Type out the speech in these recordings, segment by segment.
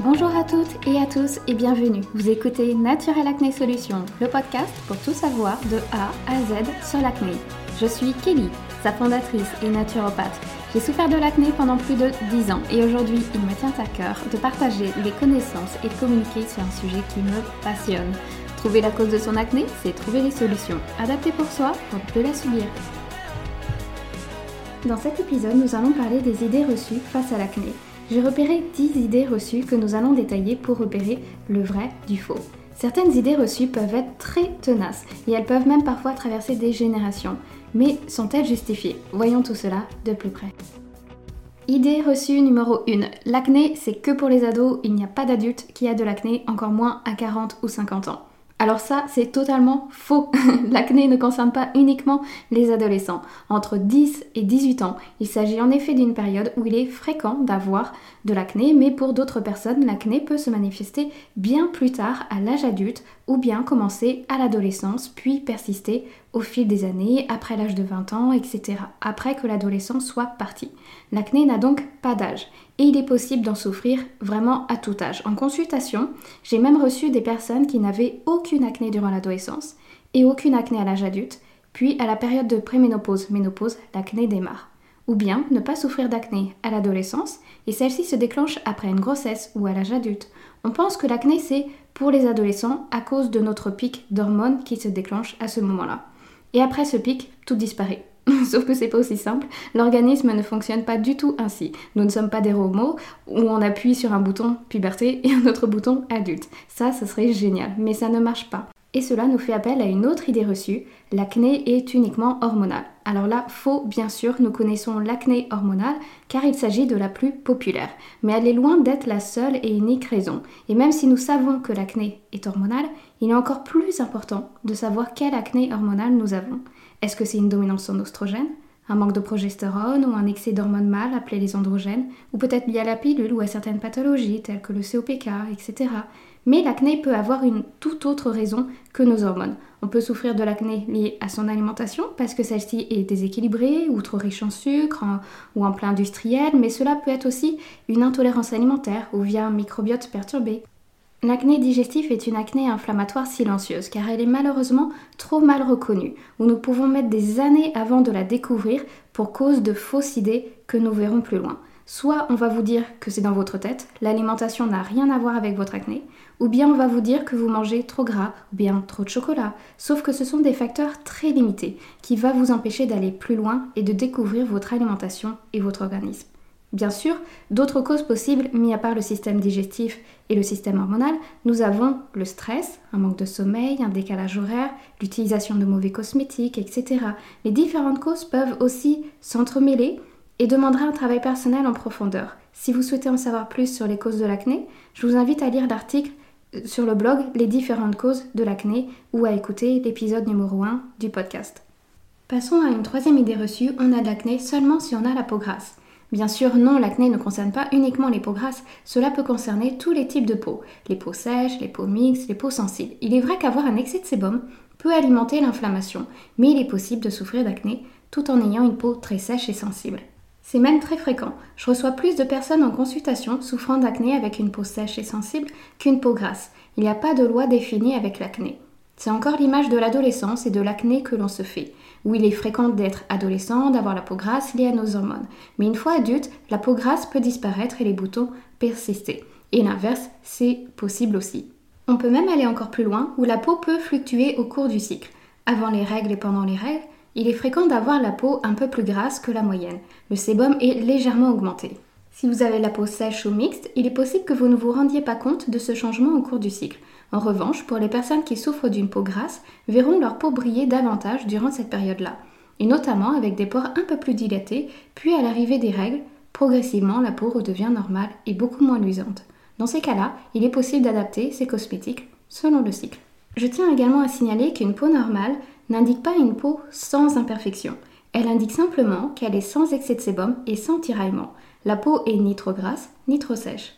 Bonjour à toutes et à tous et bienvenue. Vous écoutez Naturel Acné Solutions, le podcast pour tout savoir de A à Z sur l'acné. Je suis Kelly, sa fondatrice et naturopathe. J'ai souffert de l'acné pendant plus de 10 ans et aujourd'hui il me tient à cœur de partager les connaissances et de communiquer sur un sujet qui me passionne. Trouver la cause de son acné, c'est trouver les solutions adaptées pour soi pour ne la subir. Dans cet épisode, nous allons parler des idées reçues face à l'acné. J'ai repéré 10 idées reçues que nous allons détailler pour repérer le vrai du faux. Certaines idées reçues peuvent être très tenaces et elles peuvent même parfois traverser des générations. Mais sont-elles justifiées? Voyons tout cela de plus près. Idée reçue numéro 1. L'acné, c'est que pour les ados, il n'y a pas d'adulte qui a de l'acné, encore moins à 40 ou 50 ans. Alors ça, c'est totalement faux. L'acné ne concerne pas uniquement les adolescents. Entre 10 et 18 ans, il s'agit en effet d'une période où il est fréquent d'avoir de l'acné, mais pour d'autres personnes, l'acné peut se manifester bien plus tard à l'âge adulte ou bien commencer à l'adolescence, puis persister au fil des années, après l'âge de 20 ans, etc., après que l'adolescence soit partie. L'acné n'a donc pas d'âge et il est possible d'en souffrir vraiment à tout âge. En consultation, j'ai même reçu des personnes qui n'avaient aucune acné durant l'adolescence et aucune acné à l'âge adulte, puis à la période de préménopause, ménopause, l'acné démarre. Ou bien ne pas souffrir d'acné à l'adolescence et celle-ci se déclenche après une grossesse ou à l'âge adulte. On pense que l'acné c'est pour les adolescents à cause de notre pic d'hormones qui se déclenche à ce moment-là. Et après ce pic, tout disparaît. Sauf que c'est pas aussi simple. L'organisme ne fonctionne pas du tout ainsi. Nous ne sommes pas des robots où on appuie sur un bouton puberté et un autre bouton adulte. Ça, ça serait génial, mais ça ne marche pas. Et cela nous fait appel à une autre idée reçue, l'acné est uniquement hormonal. Alors là, faux, bien sûr, nous connaissons l'acné hormonale car il s'agit de la plus populaire. Mais elle est loin d'être la seule et unique raison. Et même si nous savons que l'acné est hormonale, il est encore plus important de savoir quelle acné hormonale nous avons. Est-ce que c'est une dominance en oestrogène un manque de progestérone ou un excès d'hormones mâles appelées les androgènes, ou peut-être lié à la pilule ou à certaines pathologies telles que le COPK, etc. Mais l'acné peut avoir une toute autre raison que nos hormones. On peut souffrir de l'acné lié à son alimentation parce que celle-ci est déséquilibrée ou trop riche en sucre ou en plein industriel, mais cela peut être aussi une intolérance alimentaire ou via un microbiote perturbé. L'acné digestif est une acné inflammatoire silencieuse car elle est malheureusement trop mal reconnue, où nous pouvons mettre des années avant de la découvrir pour cause de fausses idées que nous verrons plus loin. Soit on va vous dire que c'est dans votre tête, l'alimentation n'a rien à voir avec votre acné, ou bien on va vous dire que vous mangez trop gras ou bien trop de chocolat, sauf que ce sont des facteurs très limités qui vont vous empêcher d'aller plus loin et de découvrir votre alimentation et votre organisme. Bien sûr, d'autres causes possibles, mis à part le système digestif et le système hormonal, nous avons le stress, un manque de sommeil, un décalage horaire, l'utilisation de mauvais cosmétiques, etc. Les différentes causes peuvent aussi s'entremêler et demanderaient un travail personnel en profondeur. Si vous souhaitez en savoir plus sur les causes de l'acné, je vous invite à lire l'article sur le blog Les différentes causes de l'acné ou à écouter l'épisode numéro 1 du podcast. Passons à une troisième idée reçue, on a de l'acné seulement si on a la peau grasse. Bien sûr, non, l'acné ne concerne pas uniquement les peaux grasses, cela peut concerner tous les types de peau, les peaux sèches, les peaux mixtes, les peaux sensibles. Il est vrai qu'avoir un excès de sébum peut alimenter l'inflammation, mais il est possible de souffrir d'acné tout en ayant une peau très sèche et sensible. C'est même très fréquent. Je reçois plus de personnes en consultation souffrant d'acné avec une peau sèche et sensible qu'une peau grasse. Il n'y a pas de loi définie avec l'acné. C'est encore l'image de l'adolescence et de l'acné que l'on se fait où il est fréquent d'être adolescent, d'avoir la peau grasse liée à nos hormones. Mais une fois adulte, la peau grasse peut disparaître et les boutons persister. Et l'inverse, c'est possible aussi. On peut même aller encore plus loin, où la peau peut fluctuer au cours du cycle. Avant les règles et pendant les règles, il est fréquent d'avoir la peau un peu plus grasse que la moyenne. Le sébum est légèrement augmenté. Si vous avez la peau sèche ou mixte, il est possible que vous ne vous rendiez pas compte de ce changement au cours du cycle. En revanche, pour les personnes qui souffrent d'une peau grasse, verront leur peau briller davantage durant cette période-là, et notamment avec des pores un peu plus dilatés, puis à l'arrivée des règles, progressivement la peau redevient normale et beaucoup moins luisante. Dans ces cas-là, il est possible d'adapter ces cosmétiques selon le cycle. Je tiens également à signaler qu'une peau normale n'indique pas une peau sans imperfection. Elle indique simplement qu'elle est sans excès de sébum et sans tiraillement. La peau est ni trop grasse ni trop sèche.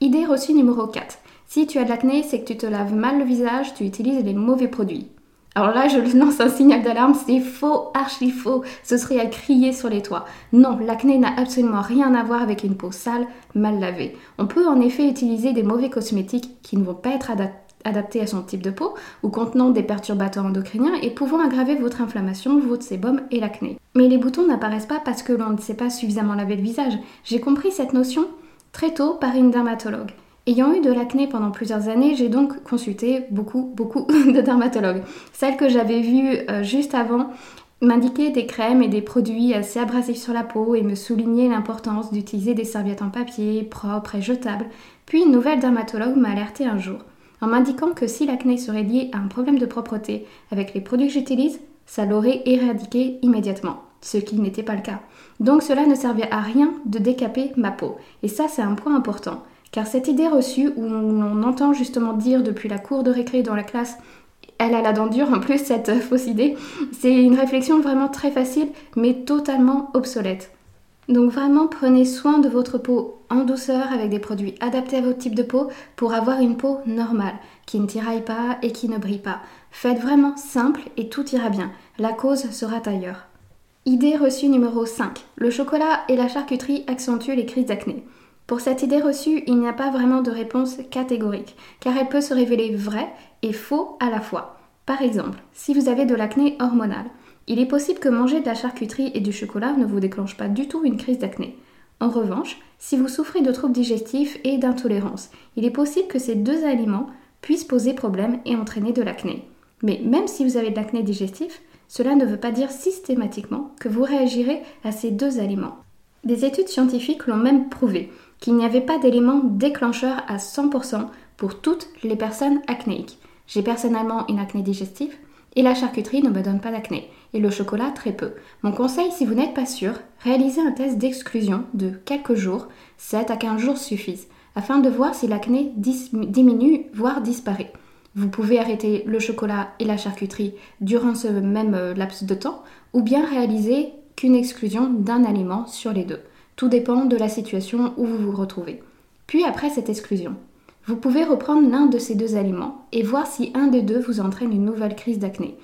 Idée reçue numéro 4. Si tu as de l'acné, c'est que tu te laves mal le visage, tu utilises les mauvais produits. Alors là, je lance un signal d'alarme, c'est faux, archi faux, ce serait à crier sur les toits. Non, l'acné n'a absolument rien à voir avec une peau sale, mal lavée. On peut en effet utiliser des mauvais cosmétiques qui ne vont pas être adaptés à son type de peau ou contenant des perturbateurs endocriniens et pouvant aggraver votre inflammation, votre sébum et l'acné. Mais les boutons n'apparaissent pas parce que l'on ne sait pas suffisamment laver le visage. J'ai compris cette notion très tôt par une dermatologue. Ayant eu de l'acné pendant plusieurs années, j'ai donc consulté beaucoup, beaucoup de dermatologues. Celle que j'avais vue euh, juste avant m'indiquait des crèmes et des produits assez abrasifs sur la peau et me soulignait l'importance d'utiliser des serviettes en papier, propres et jetables. Puis une nouvelle dermatologue m'a alerté un jour en m'indiquant que si l'acné serait lié à un problème de propreté avec les produits que j'utilise, ça l'aurait éradiqué immédiatement, ce qui n'était pas le cas. Donc cela ne servait à rien de décaper ma peau. Et ça c'est un point important. Car cette idée reçue, où on entend justement dire depuis la cour de récré dans la classe elle a la dent dure en plus, cette fausse idée. C'est une réflexion vraiment très facile, mais totalement obsolète. Donc vraiment, prenez soin de votre peau en douceur avec des produits adaptés à votre type de peau pour avoir une peau normale, qui ne tiraille pas et qui ne brille pas. Faites vraiment simple et tout ira bien. La cause sera ailleurs. Idée reçue numéro 5. Le chocolat et la charcuterie accentuent les crises d'acné. Pour cette idée reçue, il n'y a pas vraiment de réponse catégorique, car elle peut se révéler vraie et faux à la fois. Par exemple, si vous avez de l'acné hormonal, il est possible que manger de la charcuterie et du chocolat ne vous déclenche pas du tout une crise d'acné. En revanche, si vous souffrez de troubles digestifs et d'intolérance, il est possible que ces deux aliments puissent poser problème et entraîner de l'acné. Mais même si vous avez de l'acné digestif, cela ne veut pas dire systématiquement que vous réagirez à ces deux aliments. Des études scientifiques l'ont même prouvé qu'il n'y avait pas d'élément déclencheur à 100% pour toutes les personnes acnéiques. J'ai personnellement une acné digestive et la charcuterie ne me donne pas d'acné et le chocolat très peu. Mon conseil, si vous n'êtes pas sûr, réalisez un test d'exclusion de quelques jours, 7 à 15 jours suffisent, afin de voir si l'acné diminue, voire disparaît. Vous pouvez arrêter le chocolat et la charcuterie durant ce même euh, laps de temps, ou bien réaliser qu'une exclusion d'un aliment sur les deux. Tout dépend de la situation où vous vous retrouvez. Puis après cette exclusion, vous pouvez reprendre l'un de ces deux aliments et voir si un des deux vous entraîne une nouvelle crise d'acné.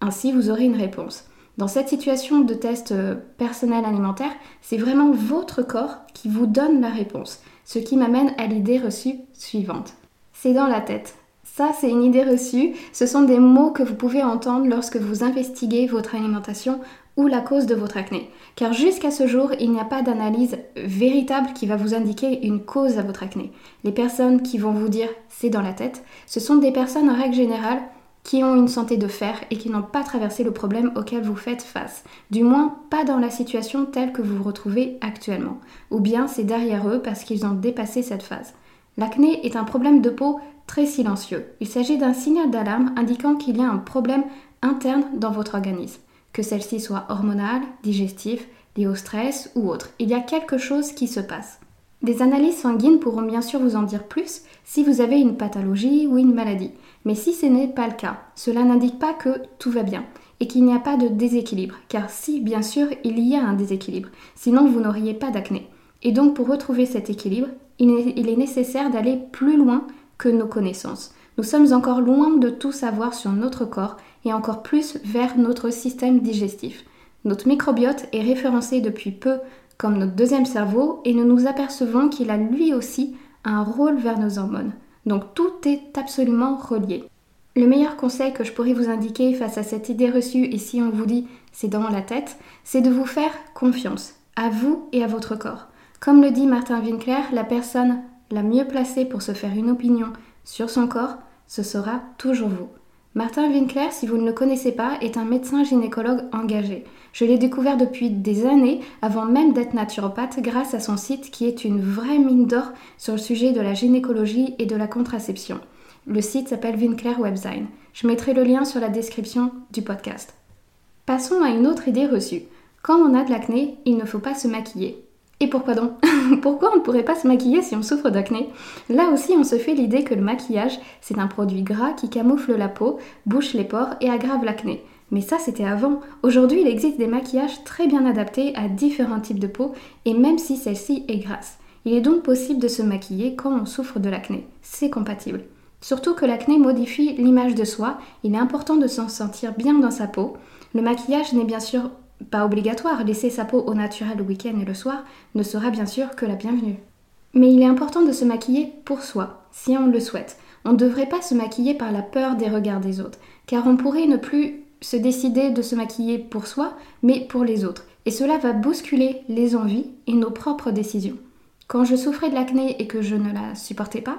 Ainsi, vous aurez une réponse. Dans cette situation de test euh, personnel alimentaire, c'est vraiment votre corps qui vous donne la réponse, ce qui m'amène à l'idée reçue suivante. C'est dans la tête. Ça, c'est une idée reçue. Ce sont des mots que vous pouvez entendre lorsque vous investiguez votre alimentation ou la cause de votre acné. Car jusqu'à ce jour, il n'y a pas d'analyse véritable qui va vous indiquer une cause à votre acné. Les personnes qui vont vous dire c'est dans la tête, ce sont des personnes en règle générale qui ont une santé de fer et qui n'ont pas traversé le problème auquel vous faites face. Du moins, pas dans la situation telle que vous vous retrouvez actuellement. Ou bien c'est derrière eux parce qu'ils ont dépassé cette phase. L'acné est un problème de peau très silencieux. Il s'agit d'un signal d'alarme indiquant qu'il y a un problème interne dans votre organisme que celle-ci soit hormonale, digestive, liée au stress ou autre. Il y a quelque chose qui se passe. Des analyses sanguines pourront bien sûr vous en dire plus si vous avez une pathologie ou une maladie. Mais si ce n'est pas le cas, cela n'indique pas que tout va bien et qu'il n'y a pas de déséquilibre. Car si, bien sûr, il y a un déséquilibre, sinon vous n'auriez pas d'acné. Et donc pour retrouver cet équilibre, il est nécessaire d'aller plus loin que nos connaissances. Nous sommes encore loin de tout savoir sur notre corps et encore plus vers notre système digestif. Notre microbiote est référencé depuis peu comme notre deuxième cerveau et nous nous apercevons qu'il a lui aussi un rôle vers nos hormones. Donc tout est absolument relié. Le meilleur conseil que je pourrais vous indiquer face à cette idée reçue et si on vous dit c'est dans la tête, c'est de vous faire confiance à vous et à votre corps. Comme le dit Martin Winkler, la personne la mieux placée pour se faire une opinion sur son corps, ce sera toujours vous. Martin Winkler, si vous ne le connaissez pas, est un médecin gynécologue engagé. Je l'ai découvert depuis des années, avant même d'être naturopathe, grâce à son site qui est une vraie mine d'or sur le sujet de la gynécologie et de la contraception. Le site s'appelle Winkler Webzine. Je mettrai le lien sur la description du podcast. Passons à une autre idée reçue. Quand on a de l'acné, il ne faut pas se maquiller. Et pourquoi donc Pourquoi on ne pourrait pas se maquiller si on souffre d'acné Là aussi, on se fait l'idée que le maquillage, c'est un produit gras qui camoufle la peau, bouche les pores et aggrave l'acné. Mais ça, c'était avant. Aujourd'hui, il existe des maquillages très bien adaptés à différents types de peau, et même si celle-ci est grasse. Il est donc possible de se maquiller quand on souffre de l'acné. C'est compatible. Surtout que l'acné modifie l'image de soi, il est important de s'en sentir bien dans sa peau. Le maquillage n'est bien sûr pas obligatoire, laisser sa peau au naturel le week-end et le soir ne sera bien sûr que la bienvenue. Mais il est important de se maquiller pour soi, si on le souhaite. On ne devrait pas se maquiller par la peur des regards des autres, car on pourrait ne plus se décider de se maquiller pour soi, mais pour les autres. Et cela va bousculer les envies et nos propres décisions. Quand je souffrais de l'acné et que je ne la supportais pas,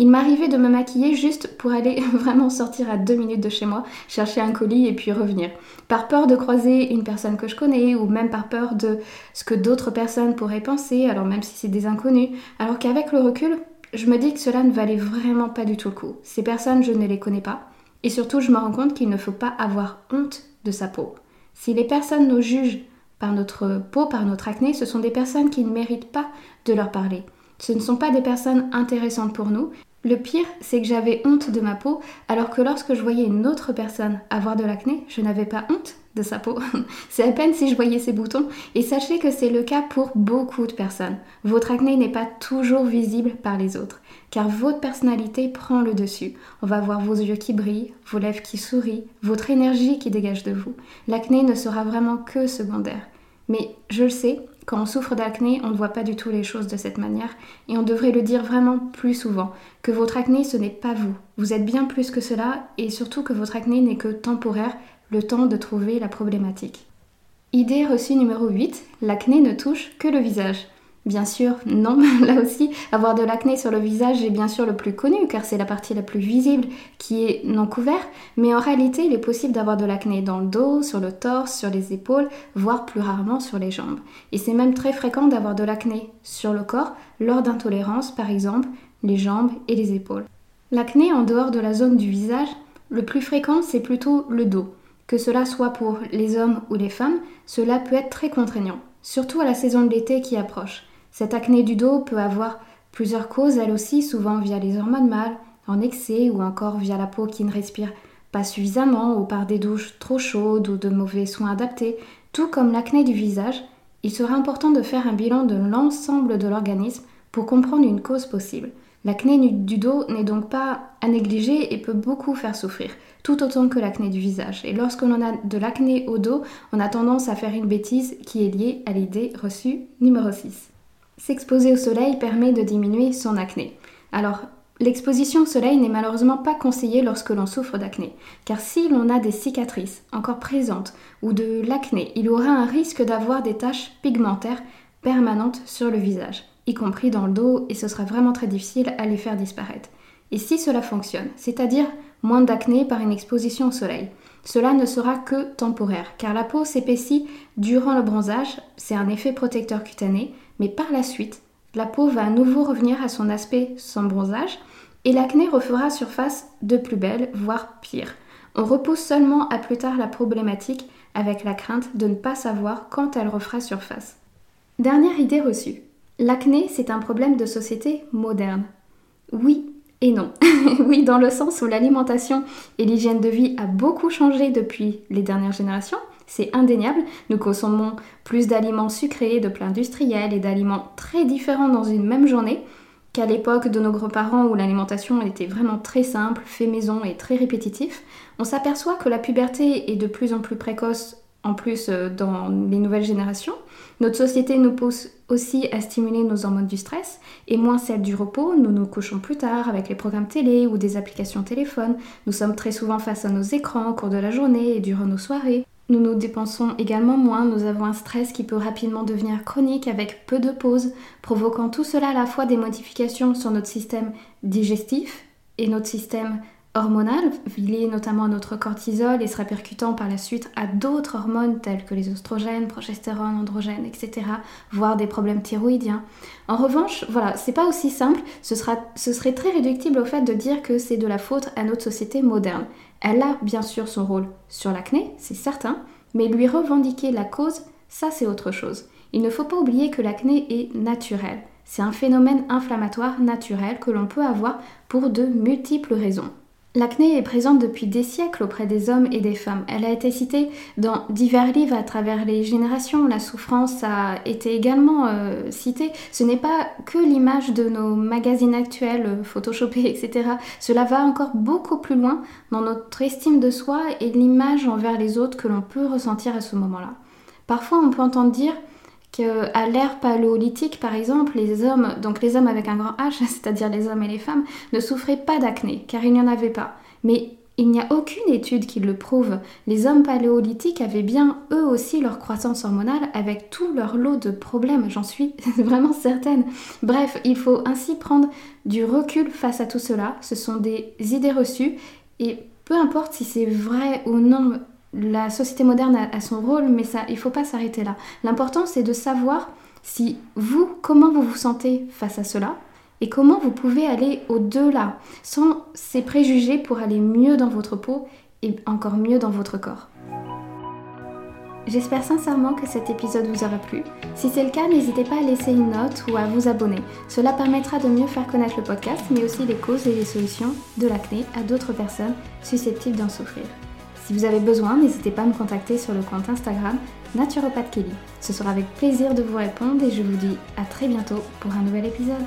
il m'arrivait de me maquiller juste pour aller vraiment sortir à deux minutes de chez moi, chercher un colis et puis revenir. Par peur de croiser une personne que je connais ou même par peur de ce que d'autres personnes pourraient penser, alors même si c'est des inconnus. Alors qu'avec le recul, je me dis que cela ne valait vraiment pas du tout le coup. Ces personnes, je ne les connais pas. Et surtout, je me rends compte qu'il ne faut pas avoir honte de sa peau. Si les personnes nous jugent par notre peau, par notre acné, ce sont des personnes qui ne méritent pas de leur parler. Ce ne sont pas des personnes intéressantes pour nous le pire, c'est que j'avais honte de ma peau, alors que lorsque je voyais une autre personne avoir de l'acné, je n'avais pas honte de sa peau. c'est à peine si je voyais ses boutons, et sachez que c'est le cas pour beaucoup de personnes. Votre acné n'est pas toujours visible par les autres, car votre personnalité prend le dessus. On va voir vos yeux qui brillent, vos lèvres qui sourient, votre énergie qui dégage de vous. L'acné ne sera vraiment que secondaire. Mais je le sais, quand on souffre d'acné, on ne voit pas du tout les choses de cette manière et on devrait le dire vraiment plus souvent, que votre acné ce n'est pas vous. Vous êtes bien plus que cela et surtout que votre acné n'est que temporaire, le temps de trouver la problématique. Idée reçue numéro 8, l'acné ne touche que le visage. Bien sûr, non. Là aussi, avoir de l'acné sur le visage est bien sûr le plus connu car c'est la partie la plus visible qui est non couverte, mais en réalité, il est possible d'avoir de l'acné dans le dos, sur le torse, sur les épaules, voire plus rarement sur les jambes. Et c'est même très fréquent d'avoir de l'acné sur le corps lors d'intolérances, par exemple, les jambes et les épaules. L'acné en dehors de la zone du visage, le plus fréquent, c'est plutôt le dos. Que cela soit pour les hommes ou les femmes, cela peut être très contraignant, surtout à la saison de l'été qui approche. Cette acné du dos peut avoir plusieurs causes, elle aussi, souvent via les hormones mâles, en excès ou encore via la peau qui ne respire pas suffisamment ou par des douches trop chaudes ou de mauvais soins adaptés. Tout comme l'acné du visage, il sera important de faire un bilan de l'ensemble de l'organisme pour comprendre une cause possible. L'acné du dos n'est donc pas à négliger et peut beaucoup faire souffrir, tout autant que l'acné du visage. Et lorsque l'on a de l'acné au dos, on a tendance à faire une bêtise qui est liée à l'idée reçue numéro 6. S'exposer au soleil permet de diminuer son acné. Alors, l'exposition au soleil n'est malheureusement pas conseillée lorsque l'on souffre d'acné, car si l'on a des cicatrices encore présentes ou de l'acné, il aura un risque d'avoir des taches pigmentaires permanentes sur le visage, y compris dans le dos, et ce sera vraiment très difficile à les faire disparaître. Et si cela fonctionne, c'est-à-dire moins d'acné par une exposition au soleil, cela ne sera que temporaire, car la peau s'épaissit durant le bronzage, c'est un effet protecteur cutané, mais par la suite, la peau va à nouveau revenir à son aspect sans bronzage et l'acné refera surface de plus belle, voire pire. On repousse seulement à plus tard la problématique avec la crainte de ne pas savoir quand elle refera surface. Dernière idée reçue. L'acné, c'est un problème de société moderne. Oui et non. oui, dans le sens où l'alimentation et l'hygiène de vie a beaucoup changé depuis les dernières générations, c'est indéniable. Nous consommons plus d'aliments sucrés, de plats industriels et d'aliments très différents dans une même journée qu'à l'époque de nos grands-parents où l'alimentation était vraiment très simple, fait maison et très répétitif. On s'aperçoit que la puberté est de plus en plus précoce en plus euh, dans les nouvelles générations. Notre société nous pousse aussi à stimuler nos hormones du stress et moins celles du repos. Nous nous couchons plus tard avec les programmes télé ou des applications téléphone. Nous sommes très souvent face à nos écrans au cours de la journée et durant nos soirées. Nous nous dépensons également moins, nous avons un stress qui peut rapidement devenir chronique avec peu de pauses, provoquant tout cela à la fois des modifications sur notre système digestif et notre système hormonal, lié notamment à notre cortisol et se répercutant par la suite à d'autres hormones telles que les oestrogènes, progestérone, androgènes, etc., voire des problèmes thyroïdiens. En revanche, voilà, c'est pas aussi simple, ce, sera, ce serait très réductible au fait de dire que c'est de la faute à notre société moderne. Elle a bien sûr son rôle sur l'acné, c'est certain, mais lui revendiquer la cause, ça c'est autre chose. Il ne faut pas oublier que l'acné est naturel. C'est un phénomène inflammatoire naturel que l'on peut avoir pour de multiples raisons. L'acné est présente depuis des siècles auprès des hommes et des femmes. Elle a été citée dans divers livres à travers les générations. La souffrance a été également euh, citée. Ce n'est pas que l'image de nos magazines actuels, euh, photoshopés, etc. Cela va encore beaucoup plus loin dans notre estime de soi et l'image envers les autres que l'on peut ressentir à ce moment-là. Parfois, on peut entendre dire qu'à l'ère paléolithique, par exemple, les hommes, donc les hommes avec un grand H, c'est-à-dire les hommes et les femmes, ne souffraient pas d'acné, car il n'y en avait pas. Mais il n'y a aucune étude qui le prouve. Les hommes paléolithiques avaient bien eux aussi leur croissance hormonale avec tout leur lot de problèmes, j'en suis vraiment certaine. Bref, il faut ainsi prendre du recul face à tout cela. Ce sont des idées reçues et peu importe si c'est vrai ou non la société moderne a, son rôle, mais ça, il ne faut pas s'arrêter là. L'important, c'est de savoir si vous, comment vous vous sentez face à cela, et comment vous pouvez aller au-delà, sans ces préjugés pour aller mieux dans votre peau et encore mieux dans votre corps. J'espère sincèrement que cet épisode vous aura plu. Si c'est le cas, n'hésitez pas à laisser une note ou à vous abonner. Cela permettra de mieux faire connaître le podcast, mais aussi les causes et les solutions de l'acné à d'autres personnes susceptibles d'en souffrir. Si vous avez besoin, n'hésitez pas à me contacter sur le compte Instagram Naturopath Kelly. Ce sera avec plaisir de vous répondre et je vous dis à très bientôt pour un nouvel épisode.